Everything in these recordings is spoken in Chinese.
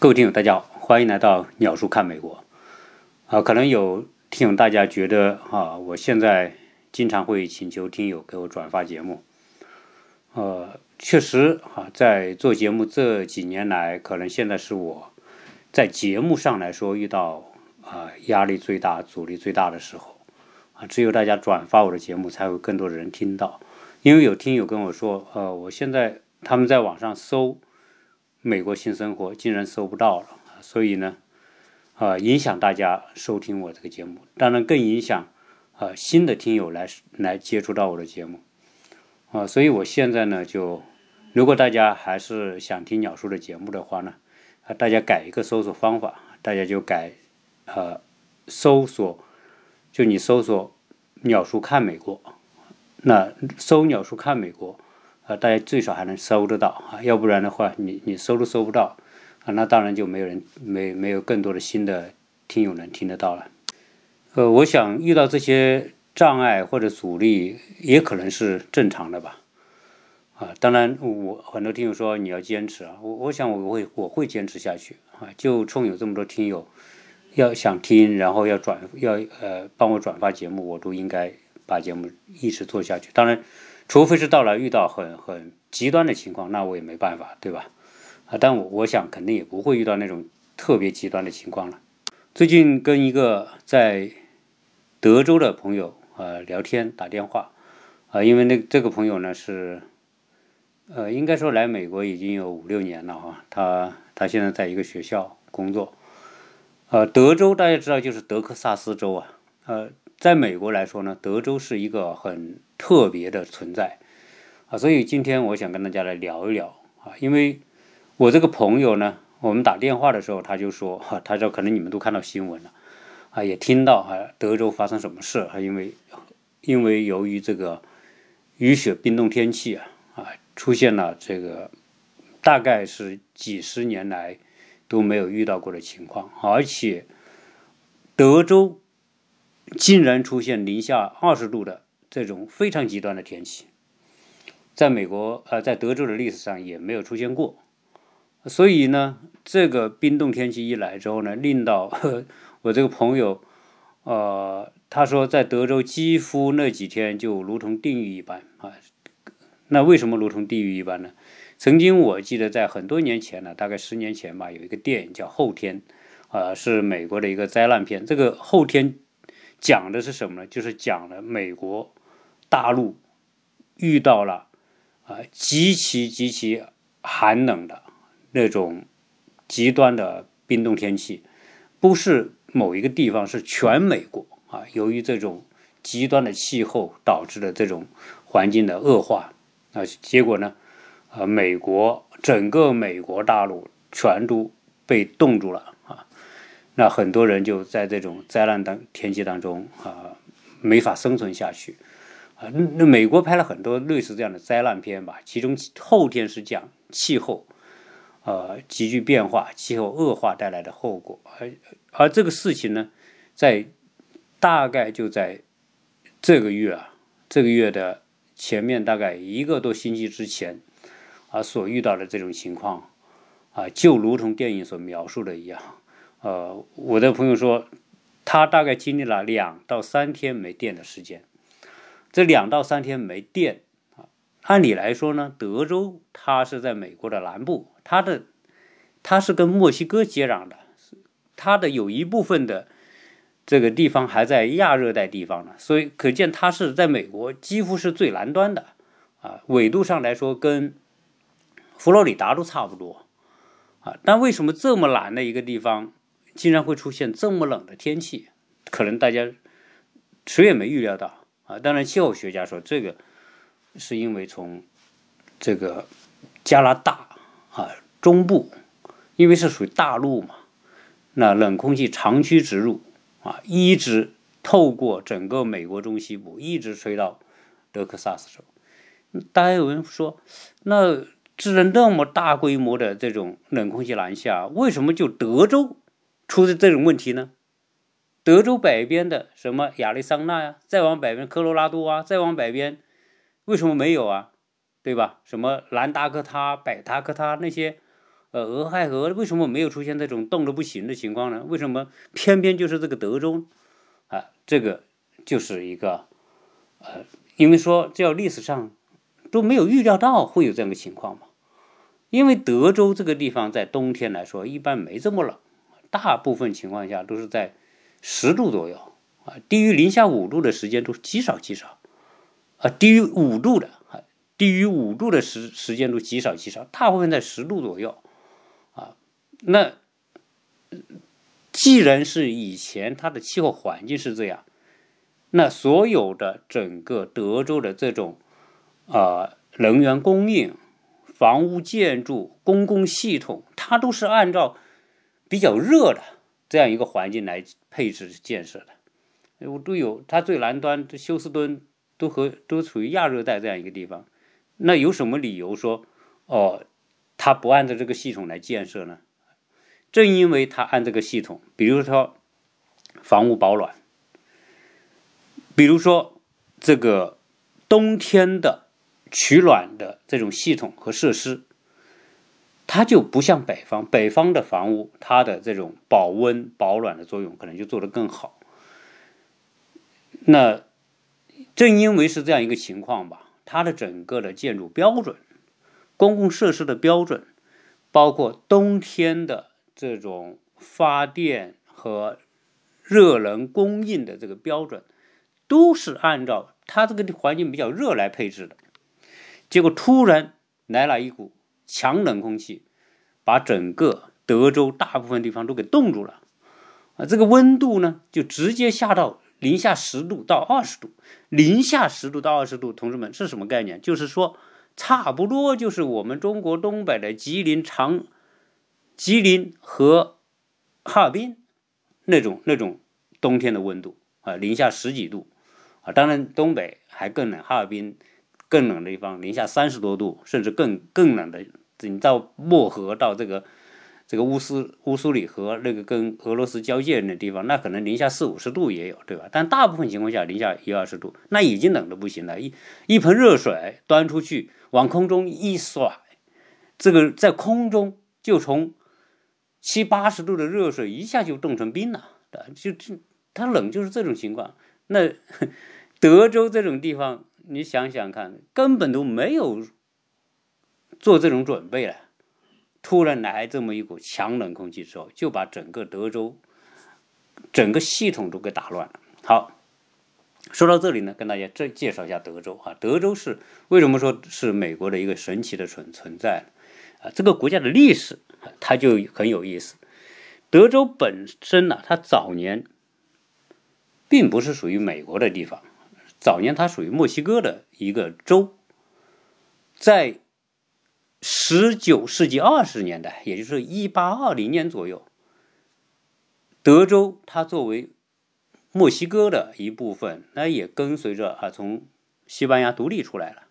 各位听友，大家好，欢迎来到鸟叔看美国。啊，可能有听友大家觉得啊，我现在经常会请求听友给我转发节目。呃，确实啊，在做节目这几年来，可能现在是我在节目上来说遇到啊压力最大、阻力最大的时候。啊，只有大家转发我的节目，才会更多的人听到。因为有听友跟我说，呃，我现在他们在网上搜。美国新生活竟然搜不到了，所以呢，啊，影响大家收听我这个节目，当然更影响啊新的听友来来接触到我的节目，啊，所以我现在呢就，如果大家还是想听鸟叔的节目的话呢，啊，大家改一个搜索方法，大家就改，呃，搜索，就你搜索鸟叔看美国，那搜鸟叔看美国。啊，大家最少还能搜得到啊，要不然的话，你你搜都搜不到啊，那当然就没有人没没有更多的新的听友能听得到了。呃，我想遇到这些障碍或者阻力，也可能是正常的吧。啊，当然我很多听友说你要坚持啊，我我想我会我会坚持下去啊，就冲有这么多听友要想听，然后要转要呃帮我转发节目，我都应该把节目一直做下去。当然。除非是到了遇到很很极端的情况，那我也没办法，对吧？啊，但我我想肯定也不会遇到那种特别极端的情况了。最近跟一个在德州的朋友呃聊天打电话啊，因为那这个朋友呢是呃应该说来美国已经有五六年了哈，他他现在在一个学校工作，呃，德州大家知道就是德克萨斯州啊，呃，在美国来说呢，德州是一个很。特别的存在啊，所以今天我想跟大家来聊一聊啊，因为我这个朋友呢，我们打电话的时候他就说哈，他说可能你们都看到新闻了啊，也听到啊，德州发生什么事啊，因为因为由于这个雨雪冰冻天气啊啊，出现了这个大概是几十年来都没有遇到过的情况，而且德州竟然出现零下二十度的。这种非常极端的天气，在美国呃，在德州的历史上也没有出现过，所以呢，这个冰冻天气一来之后呢，令到我这个朋友，呃，他说在德州几乎那几天就如同地狱一般啊。那为什么如同地狱一般呢？曾经我记得在很多年前呢，大概十年前吧，有一个电影叫《后天》，啊，是美国的一个灾难片。这个《后天》讲的是什么呢？就是讲了美国。大陆遇到了啊极其极其寒冷的那种极端的冰冻天气，不是某一个地方，是全美国啊。由于这种极端的气候导致的这种环境的恶化啊，结果呢，啊，美国整个美国大陆全都被冻住了。那很多人就在这种灾难当天气当中啊，没法生存下去。啊，那美国拍了很多类似这样的灾难片吧，其中后天是讲气候，呃，急剧变化、气候恶化带来的后果，而而这个事情呢，在大概就在这个月啊，这个月的前面大概一个多星期之前，啊，所遇到的这种情况，啊，就如同电影所描述的一样，呃，我的朋友说，他大概经历了两到三天没电的时间。这两到三天没电啊，按理来说呢，德州它是在美国的南部，它的它是跟墨西哥接壤的，它的有一部分的这个地方还在亚热带地方呢，所以可见它是在美国几乎是最南端的啊，纬度上来说跟佛罗里达都差不多啊，但为什么这么南的一个地方竟然会出现这么冷的天气？可能大家谁也没预料到。啊，当然，气候学家说这个是因为从这个加拿大啊中部，因为是属于大陆嘛，那冷空气长驱直入啊，一直透过整个美国中西部，一直吹到德克萨斯州。大家有人说，那制了那么大规模的这种冷空气南下，为什么就德州出的这种问题呢？德州北边的什么亚利桑那呀，再往北边科罗拉多啊，再往北边，为什么没有啊？对吧？什么南达科他、北达科他那些呃，俄亥俄为什么没有出现这种冻得不行的情况呢？为什么偏偏就是这个德州啊？这个就是一个呃，因为说叫历史上都没有预料到会有这样的情况嘛。因为德州这个地方在冬天来说一般没这么冷，大部分情况下都是在十度左右啊，低于零下五度的时间都极少极少啊，低于五度的啊，低于五度的时时间都极少极少，大部分在十度左右啊。那既然是以前它的气候环境是这样，那所有的整个德州的这种啊能源供应、房屋建筑、公共系统，它都是按照比较热的这样一个环境来配置建设的。我都有，它最南端的休斯敦都和都处于亚热带这样一个地方，那有什么理由说哦，它不按照这个系统来建设呢？正因为它按这个系统，比如说房屋保暖，比如说这个冬天的取暖的这种系统和设施，它就不像北方，北方的房屋它的这种保温保暖的作用可能就做得更好。那正因为是这样一个情况吧，它的整个的建筑标准、公共设施的标准，包括冬天的。这种发电和热能供应的这个标准，都是按照它这个环境比较热来配置的。结果突然来了一股强冷空气，把整个德州大部分地方都给冻住了。啊，这个温度呢，就直接下到零下十度到二十度。零下十度到二十度，同志们是什么概念？就是说，差不多就是我们中国东北的吉林长。吉林和哈尔滨那种那种冬天的温度啊，零下十几度啊，当然东北还更冷，哈尔滨更冷的地方，零下三十多度，甚至更更冷的，你到漠河到这个这个乌苏乌苏里河那个跟俄罗斯交界的地方，那可能零下四五十度也有，对吧？但大部分情况下零下一二十度，那已经冷的不行了，一一盆热水端出去往空中一甩，这个在空中就从七八十度的热水一下就冻成冰了，就就它冷就是这种情况。那 德州这种地方，你想想看，根本都没有做这种准备了，突然来这么一股强冷空气之后，就把整个德州整个系统都给打乱了。好，说到这里呢，跟大家再介绍一下德州啊。德州是为什么说是美国的一个神奇的存存在啊？这个国家的历史。它就很有意思。德州本身呢，它早年并不是属于美国的地方，早年它属于墨西哥的一个州。在十九世纪二十年代，也就是一八二零年左右，德州它作为墨西哥的一部分，那也跟随着啊从西班牙独立出来了。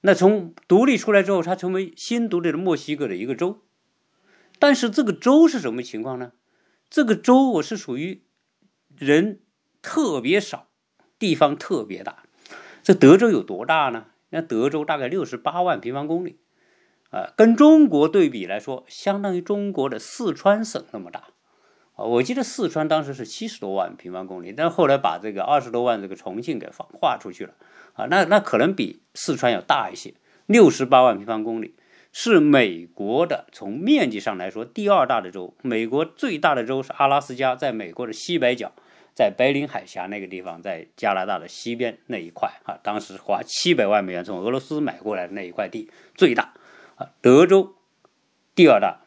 那从独立出来之后，它成为新独立的墨西哥的一个州。但是这个州是什么情况呢？这个州我是属于人特别少，地方特别大。这德州有多大呢？那德州大概六十八万平方公里，啊，跟中国对比来说，相当于中国的四川省那么大。啊，我记得四川当时是七十多万平方公里，但后来把这个二十多万这个重庆给划划出去了。啊，那那可能比四川要大一些，六十八万平方公里。是美国的，从面积上来说，第二大的州。美国最大的州是阿拉斯加，在美国的西北角，在白令海峡那个地方，在加拿大的西边那一块啊。当时花七百万美元从俄罗斯买过来的那一块地最大啊。德州第二大，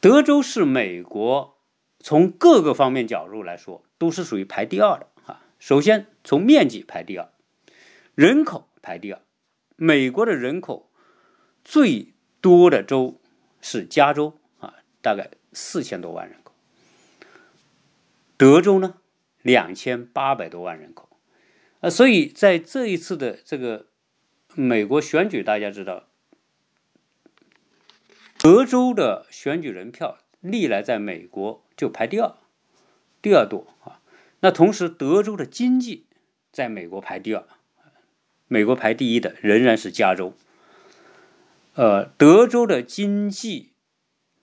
德州是美国从各个方面角度来说都是属于排第二的啊。首先从面积排第二，人口排第二，美国的人口最。多的州是加州啊，大概四千多万人口。德州呢，两千八百多万人口，啊，所以在这一次的这个美国选举，大家知道，德州的选举人票历来在美国就排第二，第二多啊。那同时，德州的经济在美国排第二，美国排第一的仍然是加州。呃，德州的经济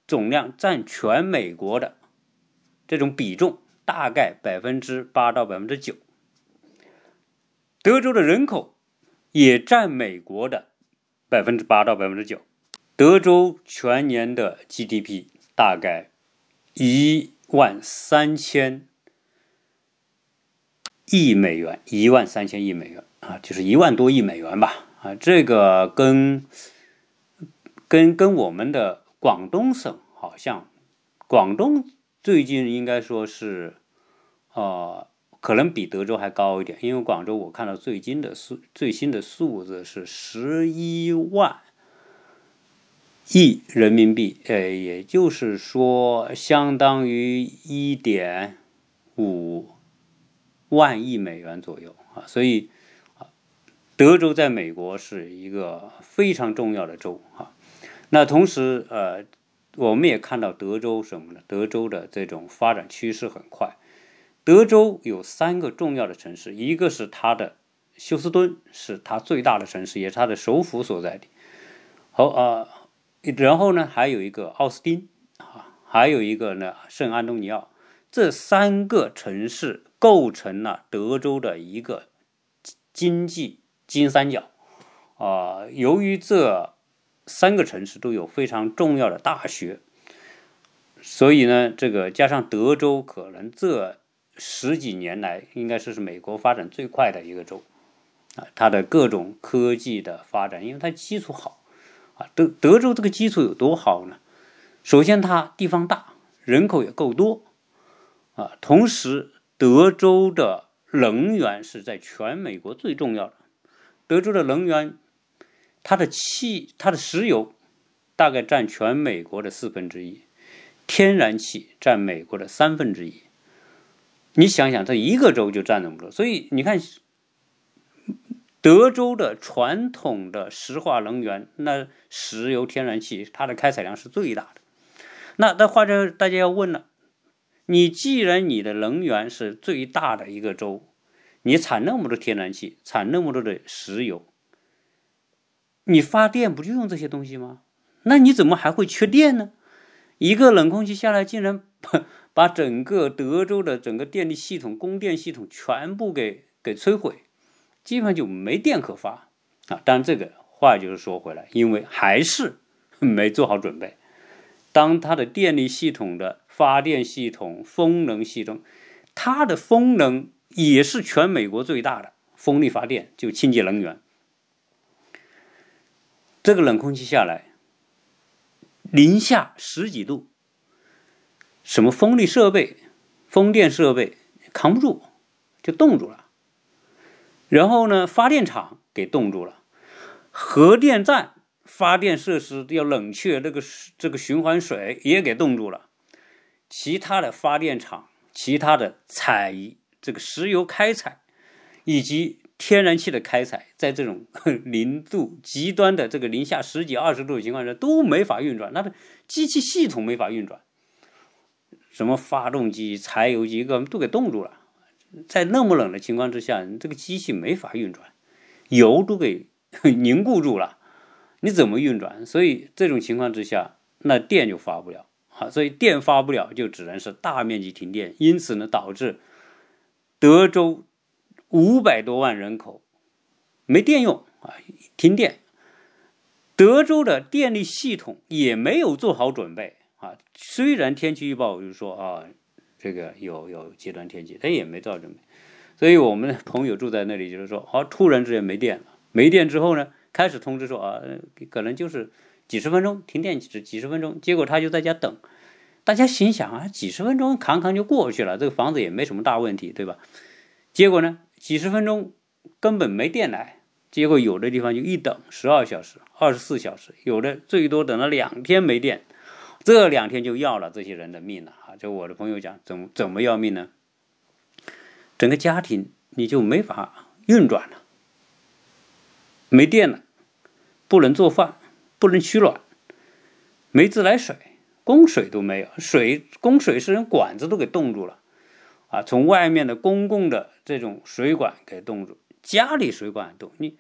总量占全美国的这种比重大概百分之八到百分之九。德州的人口也占美国的百分之八到百分之九。德州全年的 GDP 大概一万三千亿美元，一万三千亿美元啊，就是一万多亿美元吧啊，这个跟跟跟我们的广东省好像，广东最近应该说是，呃，可能比德州还高一点，因为广州我看到最近的数最新的数字是十一万。亿人民币，呃，也就是说，相当于一点五万亿美元左右啊。所以，啊，德州在美国是一个非常重要的州啊。那同时，呃，我们也看到德州什么呢？德州的这种发展趋势很快。德州有三个重要的城市，一个是它的休斯敦，是它最大的城市，也是它的首府所在地。好啊。然后呢，还有一个奥斯汀啊，还有一个呢圣安东尼奥，这三个城市构成了德州的一个经济金三角啊。由于这三个城市都有非常重要的大学，所以呢，这个加上德州可能这十几年来应该说是美国发展最快的一个州啊，它的各种科技的发展，因为它基础好。德德州这个基础有多好呢？首先，它地方大，人口也够多，啊，同时德州的能源是在全美国最重要的。德州的能源，它的气，它的石油大概占全美国的四分之一，天然气占美国的三分之一。你想想，这一个州就占那么多，所以你看。德州的传统的石化能源，那石油、天然气，它的开采量是最大的。那那话就大家要问了，你既然你的能源是最大的一个州，你产那么多天然气，产那么多的石油，你发电不就用这些东西吗？那你怎么还会缺电呢？一个冷空气下来，竟然把把整个德州的整个电力系统、供电系统全部给给摧毁。基本上就没电可发啊！当然，这个话就是说回来，因为还是 没做好准备。当它的电力系统的发电系统、风能系统，它的风能也是全美国最大的风力发电，就清洁能源。这个冷空气下来，零下十几度，什么风力设备、风电设备扛不住，就冻住了。然后呢，发电厂给冻住了，核电站发电设施要冷却，这个这个循环水也给冻住了。其他的发电厂、其他的采这个石油开采以及天然气的开采，在这种 零度极端的这个零下十几二十度的情况下都没法运转，那机器系统没法运转，什么发动机、柴油机各都给冻住了。在那么冷的情况之下，你这个机器没法运转，油都给 凝固住了，你怎么运转？所以这种情况之下，那电就发不了啊。所以电发不了，就只能是大面积停电。因此呢，导致德州五百多万人口没电用啊，停电。德州的电力系统也没有做好准备啊。虽然天气预报就说啊。这个有有极端天气，他也没做准备，所以我们的朋友住在那里，就是说，哦，突然之间没电了，没电之后呢，开始通知说啊，可能就是几十分钟停电几几十分钟，结果他就在家等，大家心想啊，几十分钟扛扛就过去了，这个房子也没什么大问题，对吧？结果呢，几十分钟根本没电来，结果有的地方就一等十二小时、二十四小时，有的最多等了两天没电。这两天就要了这些人的命了啊！就我的朋友讲，怎么怎么要命呢？整个家庭你就没法运转了，没电了，不能做饭，不能取暖，没自来水，供水都没有，水供水是连管子都给冻住了啊！从外面的公共的这种水管给冻住，家里水管冻。你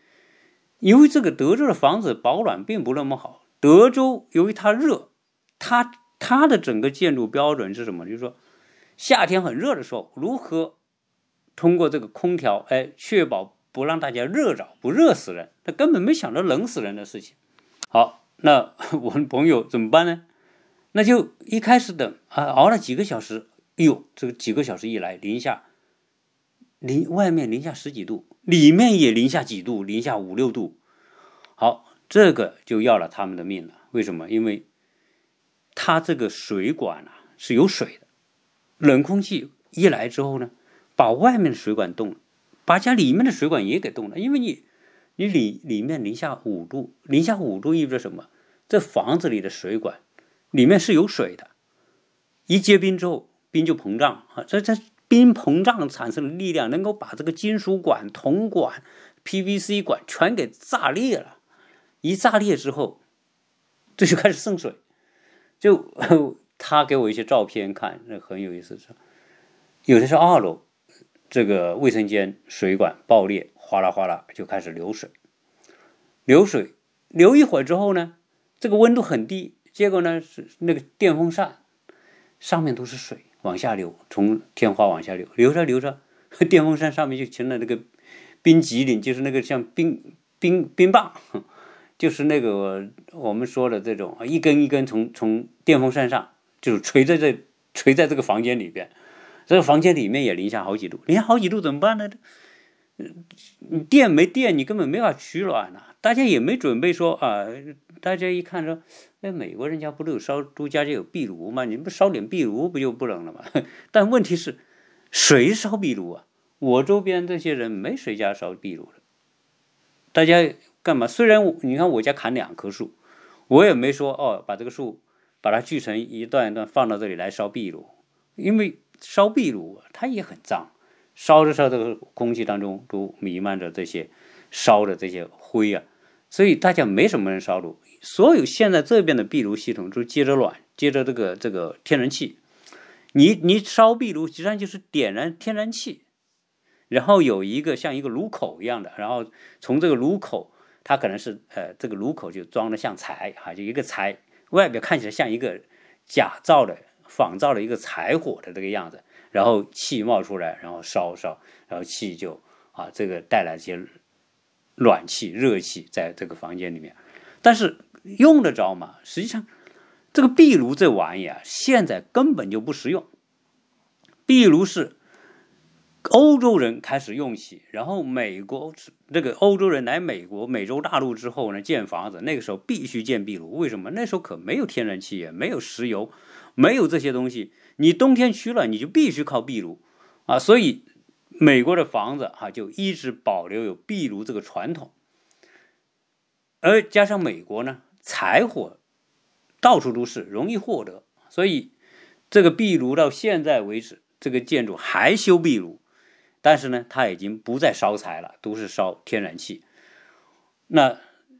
因为这个德州的房子保暖并不那么好，德州由于它热。它它的整个建筑标准是什么？就是说，夏天很热的时候，如何通过这个空调，哎，确保不让大家热着，不热死人。他根本没想到冷死人的事情。好，那我们朋友怎么办呢？那就一开始等啊，熬了几个小时，哎呦，这个几个小时一来，零下零外面零下十几度，里面也零下几度，零下五六度。好，这个就要了他们的命了。为什么？因为它这个水管啊是有水的，冷空气一来之后呢，把外面的水管冻了，把家里面的水管也给冻了。因为你，你里里面零下五度，零下五度意味着什么？这房子里的水管里面是有水的，一结冰之后，冰就膨胀啊，这这冰膨胀产生的力量能够把这个金属管、铜管、PVC 管全给炸裂了，一炸裂之后，这就开始渗水。就 他给我一些照片看，那很有意思。是，有的是二楼，这个卫生间水管爆裂，哗啦哗啦就开始流水。流水流一会儿之后呢，这个温度很低，结果呢是那个电风扇上面都是水往下流，从天花往下流，流着流着，电风扇上面就成了那个冰激凌，就是那个像冰冰冰棒。就是那个我们说的这种一根一根从从电风扇上就是垂在这垂在这个房间里边，这个房间里面也零下好几度，零下好几度怎么办呢？你电没电，你根本没法取暖呐。大家也没准备说啊，大家一看说，哎，美国人家不都有烧都家家有壁炉吗？你不烧点壁炉不就不冷了吗？但问题是，谁烧壁炉啊？我周边这些人没谁家烧壁炉的，大家。干嘛？虽然你看我家砍两棵树，我也没说哦，把这个树把它锯成一段一段放到这里来烧壁炉，因为烧壁炉它也很脏，烧着烧着空气当中都弥漫着这些烧的这些灰啊，所以大家没什么人烧炉。所有现在这边的壁炉系统都接着暖，接着这个这个天然气，你你烧壁炉实际上就是点燃天然气，然后有一个像一个炉口一样的，然后从这个炉口。它可能是呃，这个炉口就装的像柴哈，就一个柴，外表看起来像一个假造的、仿造的一个柴火的这个样子，然后气冒出来，然后烧烧，然后气就啊，这个带来一些暖气、热气在这个房间里面，但是用得着吗？实际上，这个壁炉这玩意啊，现在根本就不实用，壁炉是。欧洲人开始用起，然后美国这个欧洲人来美国、美洲大陆之后呢，建房子那个时候必须建壁炉。为什么？那时候可没有天然气，也没有石油，没有这些东西。你冬天去了，你就必须靠壁炉啊。所以美国的房子哈就一直保留有壁炉这个传统。而加上美国呢，柴火到处都是，容易获得，所以这个壁炉到现在为止，这个建筑还修壁炉。但是呢，它已经不再烧柴了，都是烧天然气。那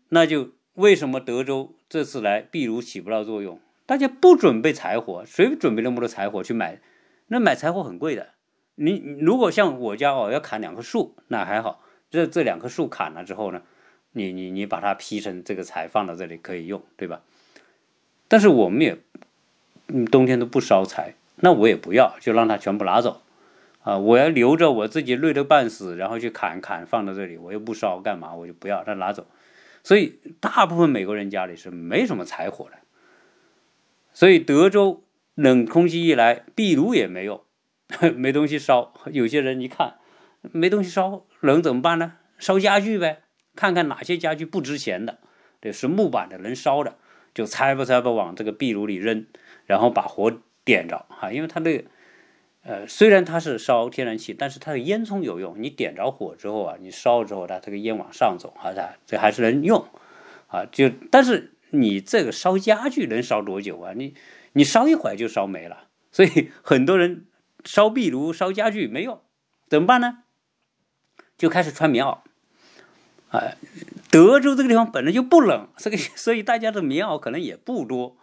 那就为什么德州这次来壁炉起不到作用？大家不准备柴火，谁准备那么多柴火去买？那买柴火很贵的。你如果像我家哦，要砍两棵树，那还好。这这两棵树砍了之后呢，你你你把它劈成这个柴放到这里可以用，对吧？但是我们也，嗯，冬天都不烧柴，那我也不要，就让它全部拿走。啊！我要留着我自己累得半死，然后去砍砍放到这里，我又不烧干嘛？我就不要，他拿走。所以大部分美国人家里是没什么柴火的。所以德州冷空气一来，壁炉也没用，没东西烧。有些人一看没东西烧，冷怎么办呢？烧家具呗，看看哪些家具不值钱的，对，是木板的能烧的，就拆吧拆吧往这个壁炉里扔，然后把火点着哈，因为它这个。呃，虽然它是烧天然气，但是它的烟囱有用。你点着火之后啊，你烧之后，它这个烟往上走，啊，它这还是能用啊。就但是你这个烧家具能烧多久啊？你你烧一会儿就烧没了。所以 很多人烧壁炉、烧家具没用，怎么办呢？就开始穿棉袄。啊，德州这个地方本来就不冷，这个所以大家的棉袄可能也不多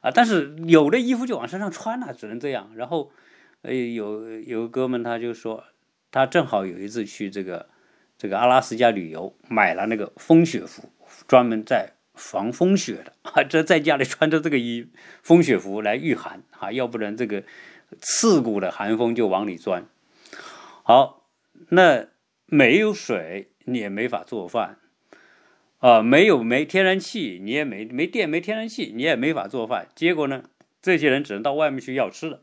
啊。但是有的衣服就往身上穿了，只能这样。然后。哎，有有个哥们，他就说，他正好有一次去这个这个阿拉斯加旅游，买了那个风雪服，专门在防风雪的啊，这在家里穿着这个衣风雪服来御寒啊，要不然这个刺骨的寒风就往里钻。好，那没有水你也没法做饭啊，没有没天然气你也没没电没天然气你也没法做饭。结果呢，这些人只能到外面去要吃的。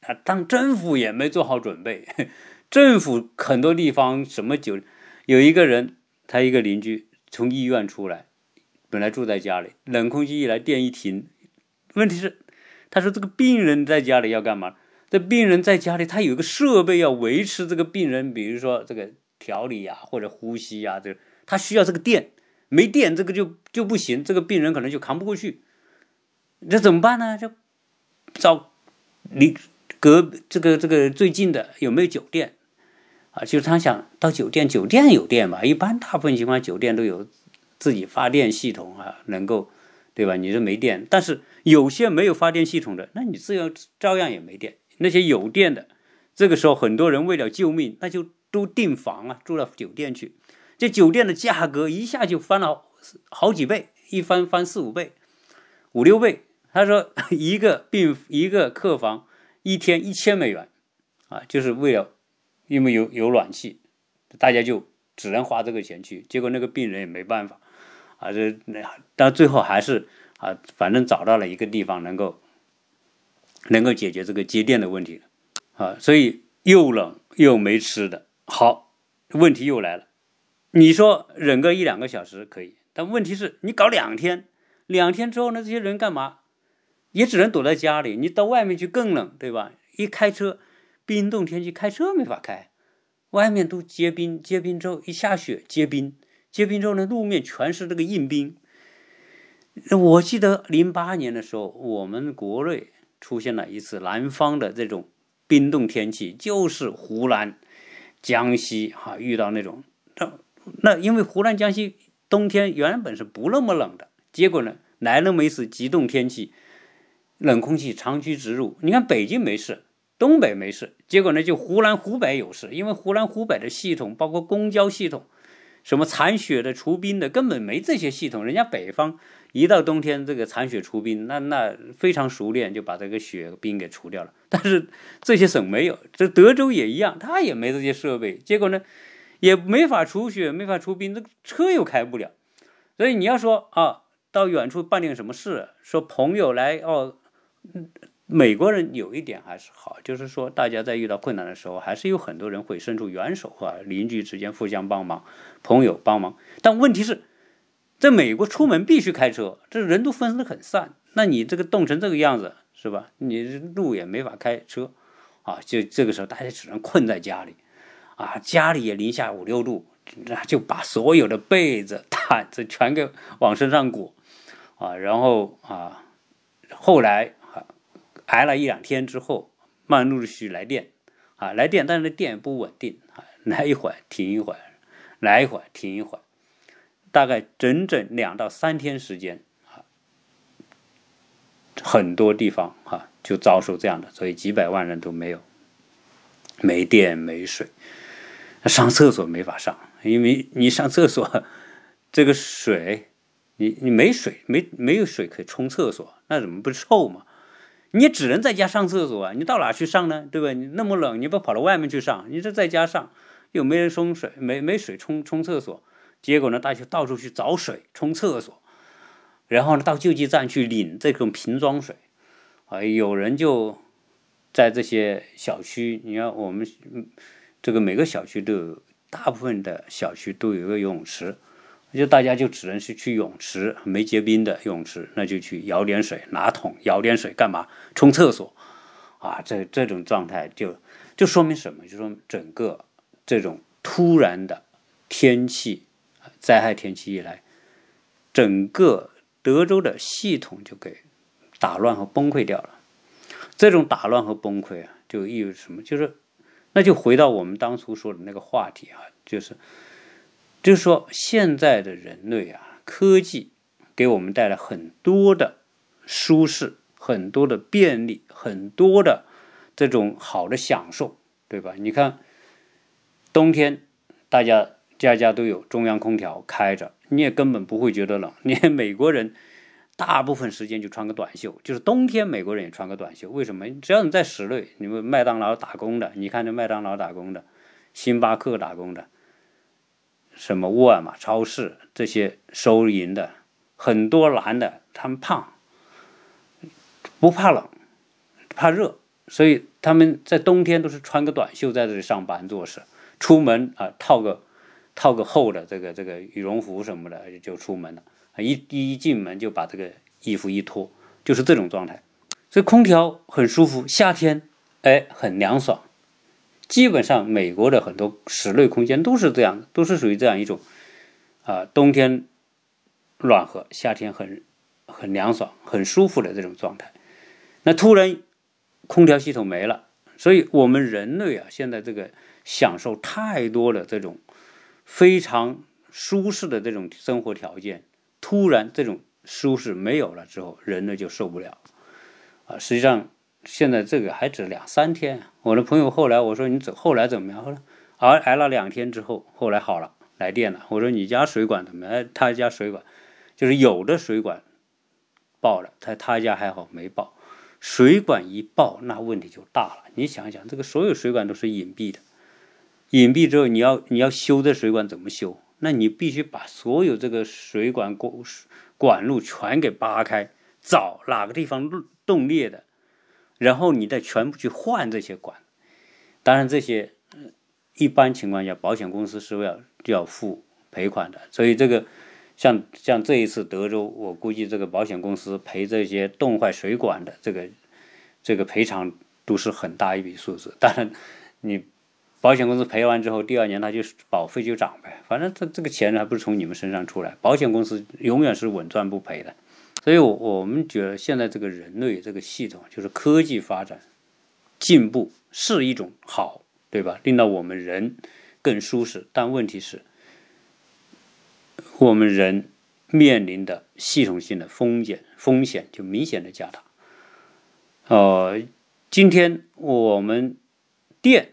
啊，当政府也没做好准备，政府很多地方什么酒，有一个人他一个邻居从医院出来，本来住在家里，冷空气一来电一停，问题是他说这个病人在家里要干嘛？这病人在家里他有一个设备要维持这个病人，比如说这个调理呀或者呼吸呀，这他需要这个电，没电这个就就不行，这个病人可能就扛不过去，这怎么办呢？就找你。隔这个这个最近的有没有酒店啊？就是他想到酒店，酒店有电嘛？一般大部分情况酒店都有自己发电系统啊，能够对吧？你这没电，但是有些没有发电系统的，那你自然照样也没电。那些有电的，这个时候很多人为了救命，那就都订房啊，住到酒店去。这酒店的价格一下就翻了好几倍，一翻翻四五倍、五六倍。他说一个病一个客房。一天一千美元，啊，就是为了，因为有有暖气，大家就只能花这个钱去。结果那个病人也没办法，啊，这那但最后还是啊，反正找到了一个地方能够能够解决这个接电的问题，啊，所以又冷又没吃的，好，问题又来了。你说忍个一两个小时可以，但问题是你搞两天，两天之后呢，这些人干嘛？也只能躲在家里，你到外面去更冷，对吧？一开车，冰冻天气开车没法开，外面都结冰，结冰之后一下雪结冰，结冰之后呢，路面全是这个硬冰。我记得零八年的时候，我们国内出现了一次南方的这种冰冻天气，就是湖南、江西哈遇到那种，那那因为湖南、江西冬天原本是不那么冷的，结果呢来那么一次极冻天气。冷空气长驱直入，你看北京没事，东北没事，结果呢就湖南、湖北有事，因为湖南、湖北的系统，包括公交系统，什么铲雪的、除冰的，根本没这些系统。人家北方一到冬天，这个铲雪除冰，那那非常熟练，就把这个雪冰给除掉了。但是这些省没有，这德州也一样，他也没这些设备，结果呢也没法除雪，没法除冰，这车又开不了。所以你要说啊，到远处办点什么事，说朋友来哦。嗯，美国人有一点还是好，就是说大家在遇到困难的时候，还是有很多人会伸出援手啊，邻居之间互相帮忙，朋友帮忙。但问题是，在美国出门必须开车，这人都分得很散。那你这个冻成这个样子，是吧？你路也没法开车啊，就这个时候大家只能困在家里啊，家里也零下五六度，那就把所有的被子、毯子全给往身上裹啊，然后啊，后来。排了一两天之后，慢陆续续来电，啊，来电，但是那电不稳定啊，来一会儿停一会儿，来一会儿停一会儿，大概整整两到三天时间啊，很多地方哈就遭受这样的，所以几百万人都没有，没电没水，上厕所没法上，因为你上厕所这个水，你你没水没没有水可以冲厕所，那怎么不臭嘛？你只能在家上厕所啊！你到哪去上呢？对吧？你那么冷，你不跑到外面去上？你这在家上，又没人冲水，没没水冲冲厕所，结果呢，大家就到处去找水冲厕所，然后呢，到救济站去领这种瓶装水，啊，有人就在这些小区，你看我们这个每个小区都有，大部分的小区都有一个游泳池。就大家就只能是去泳池，没结冰的泳池，那就去舀点水，拿桶舀点水干嘛？冲厕所，啊，这这种状态就就说明什么？就说整个这种突然的天气灾害天气一来，整个德州的系统就给打乱和崩溃掉了。这种打乱和崩溃啊，就意味着什么？就是那就回到我们当初说的那个话题啊，就是。就是说，现在的人类啊，科技给我们带来很多的舒适，很多的便利，很多的这种好的享受，对吧？你看，冬天大家家家都有中央空调开着，你也根本不会觉得冷。你看美国人大部分时间就穿个短袖，就是冬天美国人也穿个短袖。为什么？只要你在室内，你们麦当劳打工的，你看这麦当劳打工的，星巴克打工的，什么沃尔玛超市这些收银的，很多男的他们胖，不怕冷，怕热，所以他们在冬天都是穿个短袖在这里上班做事。出门啊，套个套个厚的这个这个羽绒服什么的就出门了。一一进门就把这个衣服一脱，就是这种状态。所以空调很舒服，夏天哎很凉爽。基本上美国的很多室内空间都是这样，都是属于这样一种啊，冬天暖和，夏天很很凉爽、很舒服的这种状态。那突然空调系统没了，所以我们人类啊，现在这个。享受太多的这种非常舒适的这种生活条件，突然这种舒适没有了之后，人呢就受不了啊！实际上现在这个还只两三天。我的朋友后来我说你怎后来怎么样？后来挨挨了两天之后，后来好了，来电了。我说你家水管怎么样？他家水管就是有的水管爆了，他他家还好没爆。水管一爆，那问题就大了。你想想，这个所有水管都是隐蔽的。隐蔽之后，你要你要修这水管怎么修？那你必须把所有这个水管管管路全给扒开，找哪个地方冻裂的，然后你再全部去换这些管。当然，这些一般情况下保险公司是要要付赔款的。所以这个像像这一次德州，我估计这个保险公司赔这些冻坏水管的这个这个赔偿都是很大一笔数字。当然，你。保险公司赔完之后，第二年他就保费就涨呗，反正这这个钱还不是从你们身上出来，保险公司永远是稳赚不赔的。所以，我我们觉得现在这个人类这个系统，就是科技发展进步是一种好，对吧？令到我们人更舒适。但问题是，我们人面临的系统性的风险风险就明显的加大。呃，今天我们电。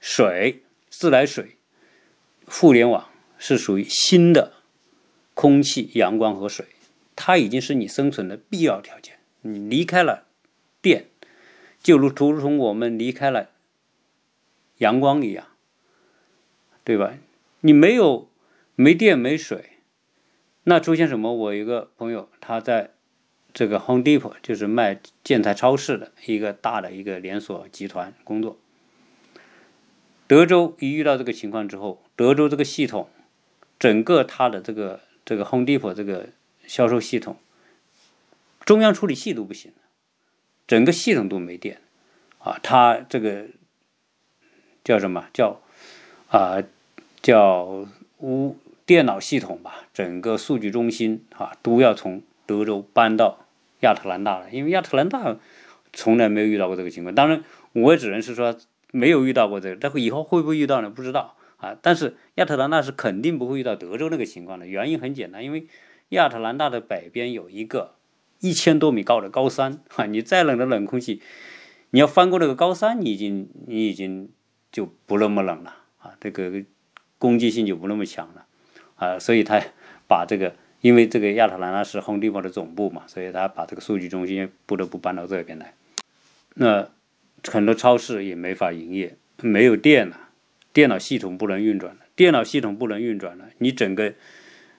水、自来水、互联网是属于新的空气、阳光和水，它已经是你生存的必要条件。你离开了电，就如如同我们离开了阳光一样，对吧？你没有没电没水，那出现什么？我一个朋友，他在这个 Home Depot，就是卖建材超市的一个大的一个连锁集团工作。德州一遇到这个情况之后，德州这个系统，整个它的这个这个 Home Depot 这个销售系统，中央处理器都不行整个系统都没电，啊，它这个叫什么叫啊叫无电脑系统吧？整个数据中心啊都要从德州搬到亚特兰大了，因为亚特兰大从来没有遇到过这个情况。当然，我也只能是说。没有遇到过这个，但会以后会不会遇到呢？不知道啊。但是亚特兰大是肯定不会遇到德州那个情况的。原因很简单，因为亚特兰大的北边有一个一千多米高的高山啊。你再冷的冷空气，你要翻过那个高山，你已经你已经就不那么冷了啊。这个攻击性就不那么强了啊。所以他把这个，因为这个亚特兰大是 Home Depot 的总部嘛，所以他把这个数据中心不得不搬到这边来。那。很多超市也没法营业，没有电了，电脑系统不能运转了，电脑系统不能运转了，你整个，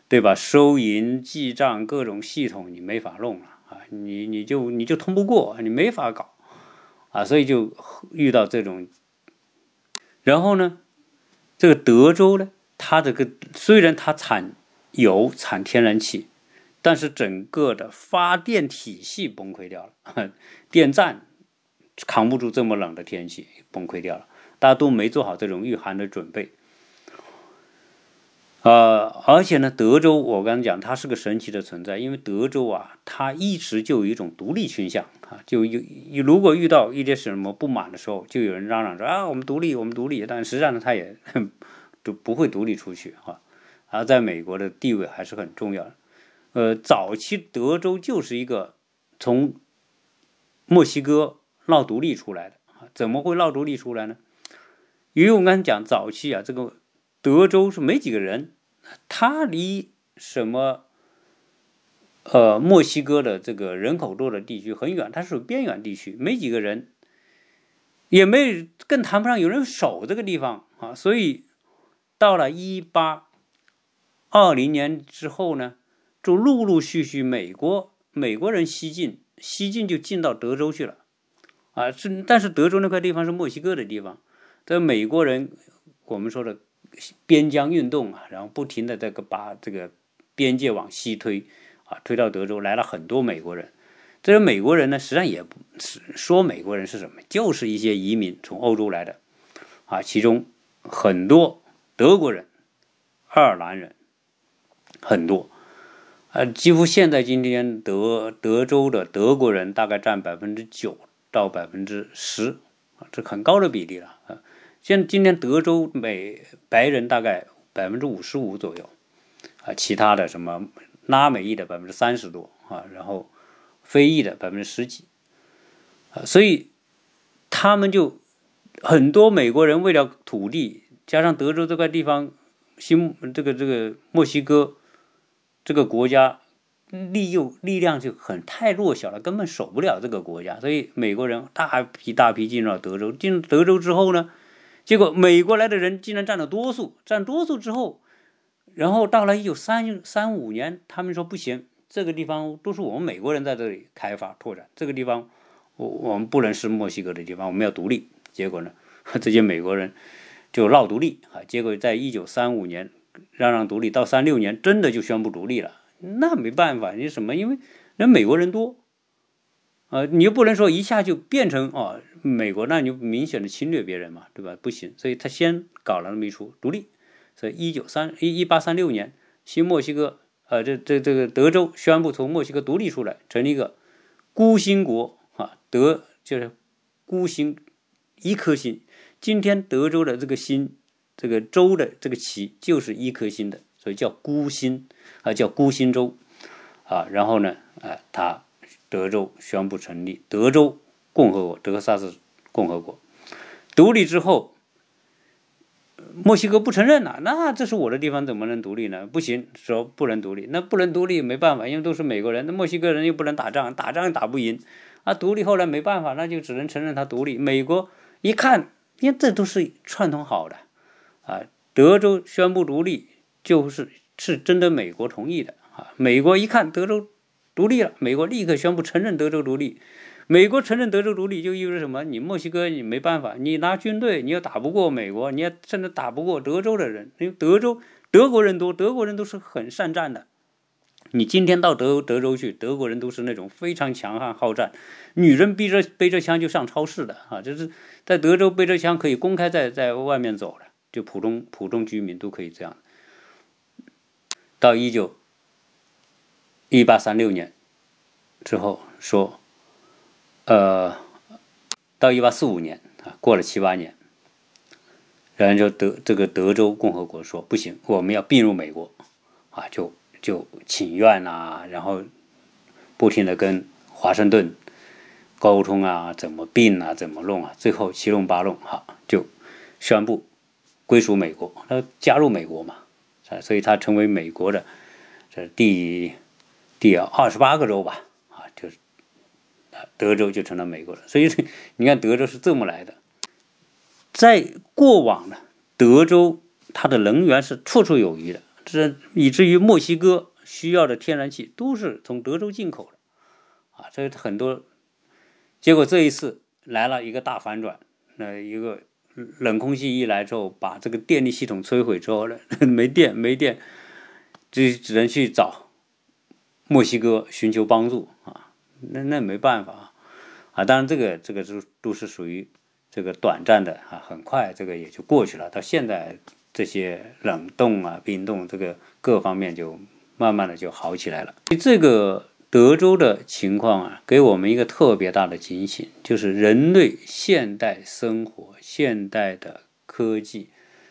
对吧？收银、记账各种系统你没法弄了啊，你你就你就通不过，你没法搞啊，所以就遇到这种。然后呢，这个德州呢，它这个虽然它产油、产天然气，但是整个的发电体系崩溃掉了，电站。扛不住这么冷的天气，崩溃掉了。大家都没做好这种御寒的准备。呃，而且呢，德州我刚才讲，它是个神奇的存在，因为德州啊，它一直就有一种独立倾向啊，就有如果遇到一些什么不满的时候，就有人嚷嚷着啊，我们独立，我们独立。但实际上呢，它也都不会独立出去哈。而在美国的地位还是很重要的。呃，早期德州就是一个从墨西哥。闹独立出来的啊？怎么会闹独立出来呢？因为我刚才讲早期啊，这个德州是没几个人，它离什么呃墨西哥的这个人口多的地区很远，它是边远地区，没几个人，也没更谈不上有人守这个地方啊。所以到了一八二零年之后呢，就陆陆续续美国美国人西进，西进就进到德州去了啊。是但是德州那块地方是墨西哥的地方，这美国人我们说的。边疆运动啊，然后不停的这个把这个边界往西推啊，推到德州来了很多美国人。这些美国人呢，实际上也不是说美国人是什么，就是一些移民从欧洲来的啊，其中很多德国人、爱尔兰人很多，呃，几乎现在今天德德州的德国人大概占百分之九到百分之十，这很高的比例了啊。现今天德州美白人大概百分之五十五左右，啊，其他的什么拉美裔的百分之三十多啊，然后非裔的百分之十几，啊，所以他们就很多美国人为了土地，加上德州这块地方，新这个这个墨西哥这个国家力诱力量就很太弱小了，根本守不了这个国家，所以美国人大批大批进入了德州，进入德州之后呢？结果美国来的人竟然占了多数，占多数之后，然后到了一九三三五年，他们说不行，这个地方都是我们美国人在这里开发拓展，这个地方我我们不能是墨西哥的地方，我们要独立。结果呢，这些美国人就闹独立啊。结果在一九三五年让让独立，到三六年真的就宣布独立了。那没办法，你什么？因为人美国人多，啊，你又不能说一下就变成哦。美国那你就明显的侵略别人嘛，对吧？不行，所以他先搞了那么一出独立。所以一九三一一八三六年，新墨西哥，呃，这这这个德州宣布从墨西哥独立出来，成立一个孤星国啊，德就是孤星，一颗星。今天德州的这个星，这个州的这个旗就是一颗星的，所以叫孤星啊，叫孤星州啊。然后呢，啊，他德州宣布成立德州。共和国，德克萨斯共和国独立之后，墨西哥不承认了。那这是我的地方，怎么能独立呢？不行，说不能独立。那不能独立，没办法，因为都是美国人。那墨西哥人又不能打仗，打仗又打不赢。啊，独立后来没办法，那就只能承认他独立。美国一看，因为这都是串通好的啊。德州宣布独立，就是是征得美国同意的啊。美国一看德州独立了，美国立刻宣布承认德州独立。美国承认德州独立就意味着什么？你墨西哥你没办法，你拿军队你又打不过美国，你也甚至打不过德州的人，因为德州德国人多，德国人都是很善战的。你今天到德德州去，德国人都是那种非常强悍好战，女人背着背着枪就上超市的啊，就是在德州背着枪可以公开在在外面走的，就普通普通居民都可以这样。到一九一八三六年之后说。呃，到一八四五年啊，过了七八年，然后就德这个德州共和国说不行，我们要并入美国，啊，就就请愿呐，然后不停的跟华盛顿沟通啊，怎么并啊，怎么弄啊，最后七弄八弄，哈，就宣布归属美国，他加入美国嘛，啊，所以他成为美国的这第第二十八个州吧。啊，就是德州就成了美国了，所以你看德州是这么来的。在过往呢，德州它的能源是绰绰有余的，这以至于墨西哥需要的天然气都是从德州进口的，啊，这很多。结果这一次来了一个大反转，那一个冷空气一来之后，把这个电力系统摧毁之后呢，没 电没电，就只能去找墨西哥寻求帮助啊。那那没办法啊，当然这个这个都都是属于这个短暂的啊，很快这个也就过去了。到现在这些冷冻啊、冰冻这个各方面就慢慢的就好起来了。这个德州的情况啊，给我们一个特别大的警醒，就是人类现代生活、现代的科技、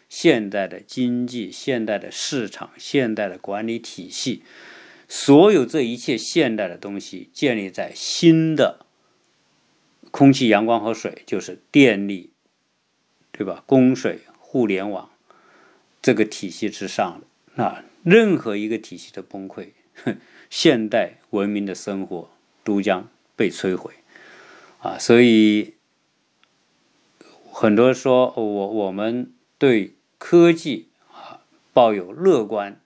现代的经济、现代的市场、现代的管理体系。所有这一切现代的东西建立在新的空气、阳光和水，就是电力，对吧？供水、互联网，这个体系之上的啊，任何一个体系的崩溃，现代文明的生活都将被摧毁啊！所以很多人说我我们对科技啊抱有乐观，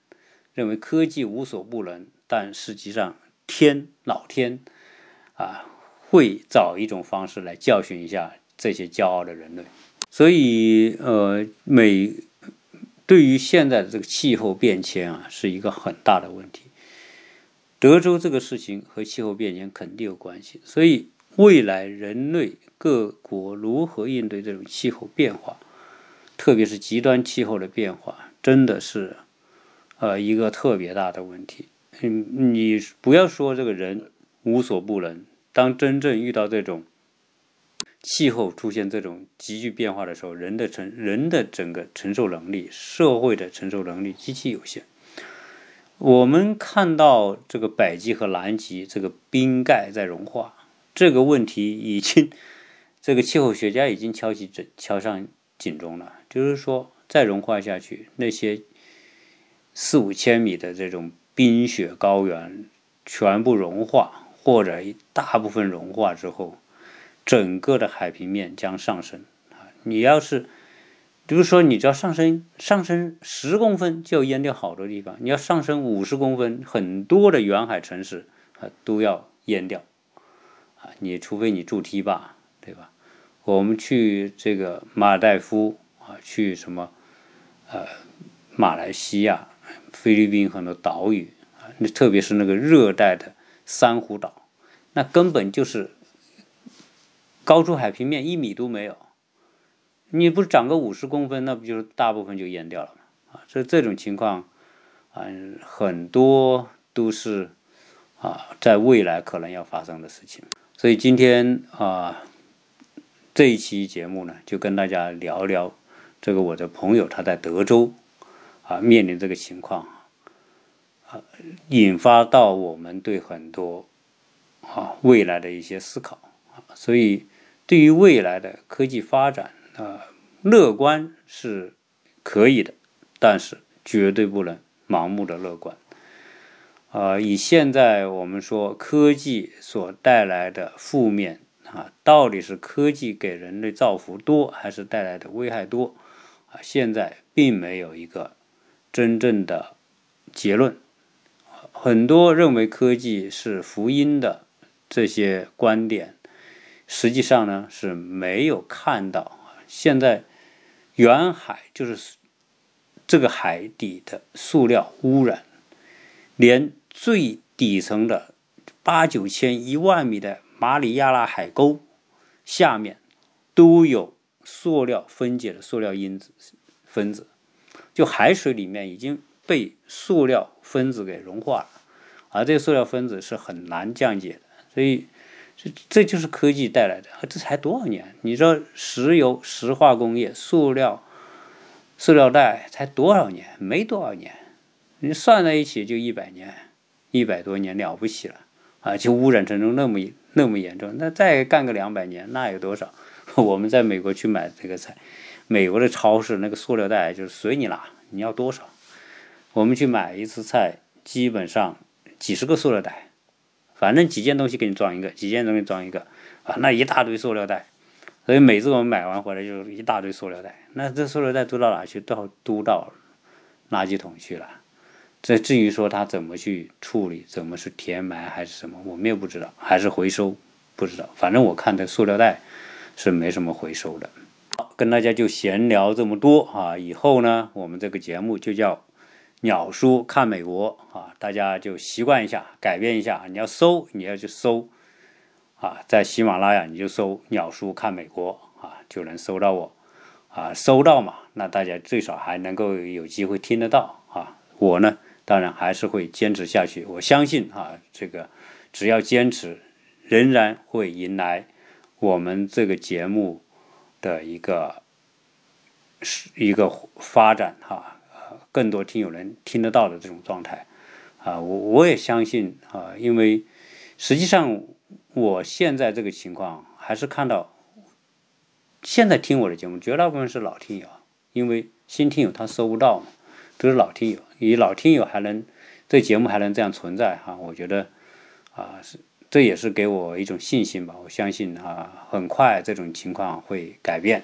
认为科技无所不能，但实际上天老天啊会找一种方式来教训一下这些骄傲的人类。所以，呃，美对于现在的这个气候变迁啊，是一个很大的问题。德州这个事情和气候变迁肯定有关系。所以，未来人类各国如何应对这种气候变化，特别是极端气候的变化，真的是呃一个特别大的问题。嗯，你不要说这个人无所不能，当真正遇到这种。气候出现这种急剧变化的时候，人的承人的整个承受能力、社会的承受能力极其有限。我们看到这个北极和南极这个冰盖在融化，这个问题已经，这个气候学家已经敲起警敲上警钟了。就是说，再融化下去，那些四五千米的这种冰雪高原全部融化，或者大部分融化之后。整个的海平面将上升啊！你要是，比如说，你只要上升上升十公分，就要淹掉好多地方；你要上升五十公分，很多的沿海城市啊都要淹掉啊！你除非你筑堤坝，对吧？我们去这个马尔代夫啊，去什么呃马来西亚、菲律宾很多岛屿啊，那特别是那个热带的珊瑚岛，那根本就是。高出海平面一米都没有，你不是长个五十公分，那不就是大部分就淹掉了吗？啊，这这种情况，啊，很多都是啊，在未来可能要发生的事情。所以今天啊，这一期节目呢，就跟大家聊聊这个我的朋友他在德州啊面临这个情况，啊，引发到我们对很多啊未来的一些思考啊，所以。对于未来的科技发展啊，乐观是可以的，但是绝对不能盲目的乐观。啊，以现在我们说科技所带来的负面啊，到底是科技给人类造福多，还是带来的危害多？啊，现在并没有一个真正的结论。很多认为科技是福音的这些观点。实际上呢是没有看到，现在远海就是这个海底的塑料污染，连最底层的八九千一万米的马里亚纳海沟下面都有塑料分解的塑料因子分子，就海水里面已经被塑料分子给融化了，而这个塑料分子是很难降解的，所以。这这就是科技带来的，这才多少年？你说石油、石化工业、塑料、塑料袋才多少年？没多少年，你算在一起就一百年，一百多年了不起了啊！就污染程度那么那么严重，那再干个两百年，那有多少？我们在美国去买这个菜，美国的超市那个塑料袋就是随你拿，你要多少？我们去买一次菜，基本上几十个塑料袋。反正几件东西给你装一个，几件东西装一个，啊，那一大堆塑料袋，所以每次我们买完回来就一大堆塑料袋。那这塑料袋都到哪去？到都到垃圾桶去了。这至于说它怎么去处理，怎么是填埋还是什么，我们也不知道，还是回收不知道。反正我看这塑料袋是没什么回收的。跟大家就闲聊这么多啊，以后呢，我们这个节目就叫。鸟叔看美国啊，大家就习惯一下，改变一下。你要搜，你要去搜啊，在喜马拉雅你就搜“鸟叔看美国”啊，就能搜到我啊。搜到嘛，那大家最少还能够有机会听得到啊。我呢，当然还是会坚持下去。我相信啊，这个只要坚持，仍然会迎来我们这个节目的一个是一个发展哈。更多听友能听得到的这种状态，啊，我我也相信啊，因为实际上我现在这个情况还是看到，现在听我的节目绝大部分是老听友，因为新听友他搜不到嘛，都是老听友，以老听友还能这节目还能这样存在哈，我觉得啊是这也是给我一种信心吧。我相信啊，很快这种情况会改变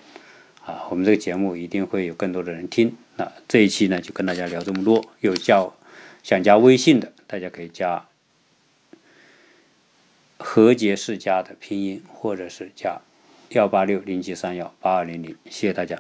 啊，我们这个节目一定会有更多的人听。那这一期呢就跟大家聊这么多，有叫想加微信的，大家可以加。何洁世家的拼音，或者是加幺八六零七三幺八二零零，谢谢大家。